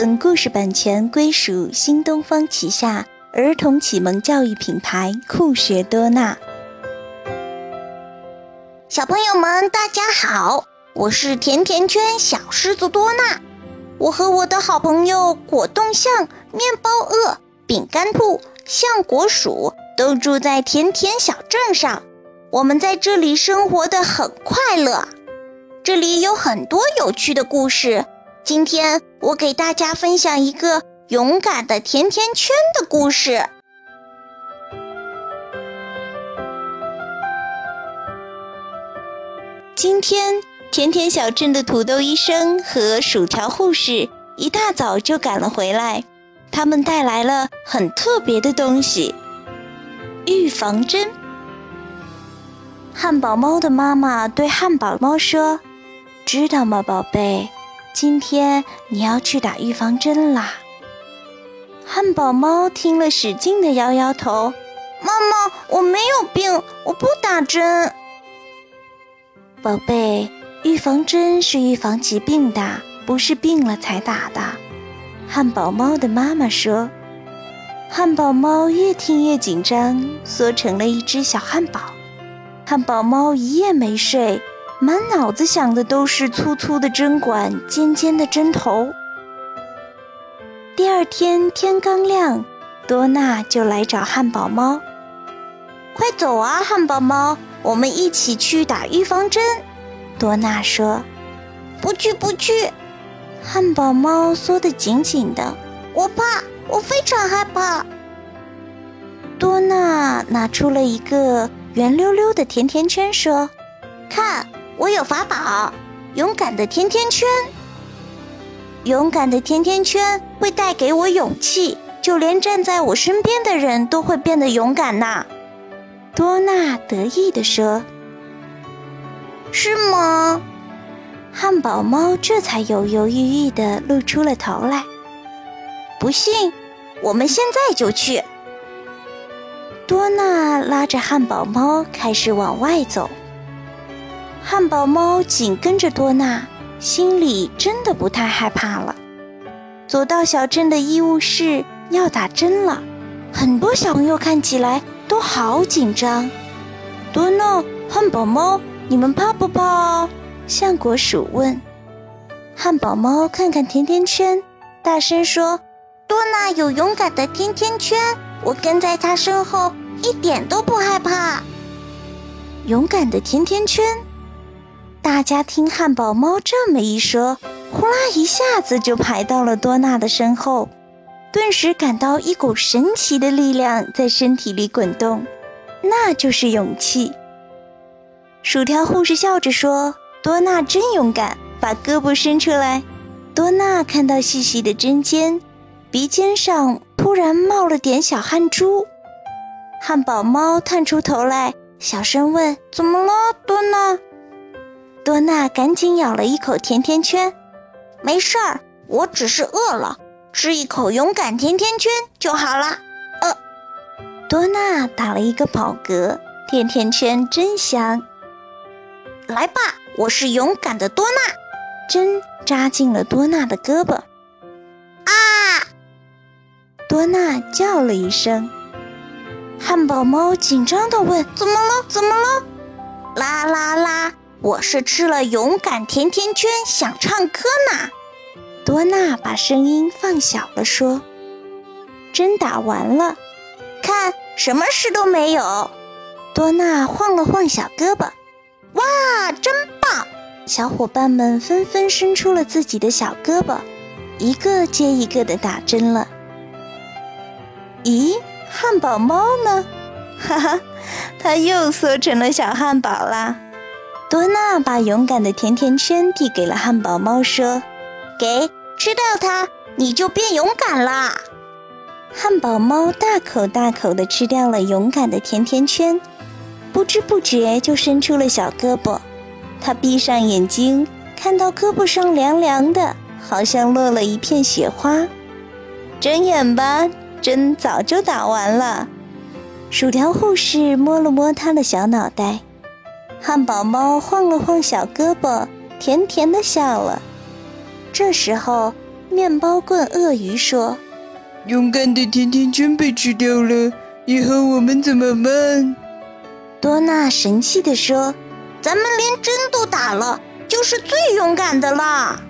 本故事版权归属新东方旗下儿童启蒙教育品牌酷学多纳。小朋友们，大家好，我是甜甜圈小狮子多纳。我和我的好朋友果冻象、面包鳄、饼干兔、橡果鼠都住在甜甜小镇上。我们在这里生活的很快乐，这里有很多有趣的故事。今天我给大家分享一个勇敢的甜甜圈的故事。今天，甜甜小镇的土豆医生和薯条护士一大早就赶了回来，他们带来了很特别的东西——预防针。汉堡猫的妈妈对汉堡猫说：“知道吗，宝贝？”今天你要去打预防针啦！汉堡猫听了，使劲的摇摇头：“妈妈，我没有病，我不打针。”宝贝，预防针是预防疾病的，不是病了才打的。汉堡猫的妈妈说。汉堡猫越听越紧张，缩成了一只小汉堡。汉堡猫一夜没睡。满脑子想的都是粗粗的针管、尖尖的针头。第二天天刚亮，多娜就来找汉堡猫：“快走啊，汉堡猫，我们一起去打预防针。”多娜说：“不去，不去。”汉堡猫缩得紧紧的，我怕，我非常害怕。多娜拿出了一个圆溜溜的甜甜圈，说：“看。”我有法宝，勇敢的甜甜圈。勇敢的甜甜圈会带给我勇气，就连站在我身边的人都会变得勇敢呐。多娜得意地说：“是吗？”汉堡猫这才犹犹豫豫地露出了头来。不信，我们现在就去。多娜拉着汉堡猫开始往外走。汉堡猫紧跟着多娜，心里真的不太害怕了。走到小镇的医务室，要打针了。很多小朋友看起来都好紧张。多娜、汉堡猫，你们怕不怕？橡果鼠问。汉堡猫看看甜甜圈，大声说：“多娜有勇敢的甜甜圈，我跟在她身后，一点都不害怕。”勇敢的甜甜圈。大家听汉堡猫这么一说，呼啦一下子就排到了多娜的身后，顿时感到一股神奇的力量在身体里滚动，那就是勇气。薯条护士笑着说：“多娜真勇敢，把胳膊伸出来。”多娜看到细细的针尖，鼻尖上突然冒了点小汗珠。汉堡猫探出头来，小声问：“怎么了，多娜？”多娜赶紧咬了一口甜甜圈，没事儿，我只是饿了，吃一口勇敢甜甜圈就好了。呃，多娜打了一个饱嗝，甜甜圈真香。来吧，我是勇敢的多娜。针扎进了多娜的胳膊。啊！多娜叫了一声。汉堡猫紧张地问：“怎么了？怎么了？”啦啦啦！我是吃了勇敢甜甜圈，想唱歌呢。多娜把声音放小了说：“针打完了，看什么事都没有。”多娜晃了晃小胳膊，哇，真棒！小伙伴们纷纷伸出了自己的小胳膊，一个接一个的打针了。咦，汉堡猫呢？哈哈，它又缩成了小汉堡啦。多娜把勇敢的甜甜圈递给了汉堡猫，说：“给，吃掉它，你就变勇敢啦！”汉堡猫大口大口地吃掉了勇敢的甜甜圈，不知不觉就伸出了小胳膊。它闭上眼睛，看到胳膊上凉凉的，好像落了一片雪花。睁眼吧，针早就打完了。薯条护士摸了摸它的小脑袋。汉堡猫晃了晃小胳膊，甜甜的笑了。这时候，面包棍鳄鱼说：“勇敢的甜甜圈被吃掉了，以后我们怎么办？”多娜神气地说：“咱们连针都打了，就是最勇敢的啦！”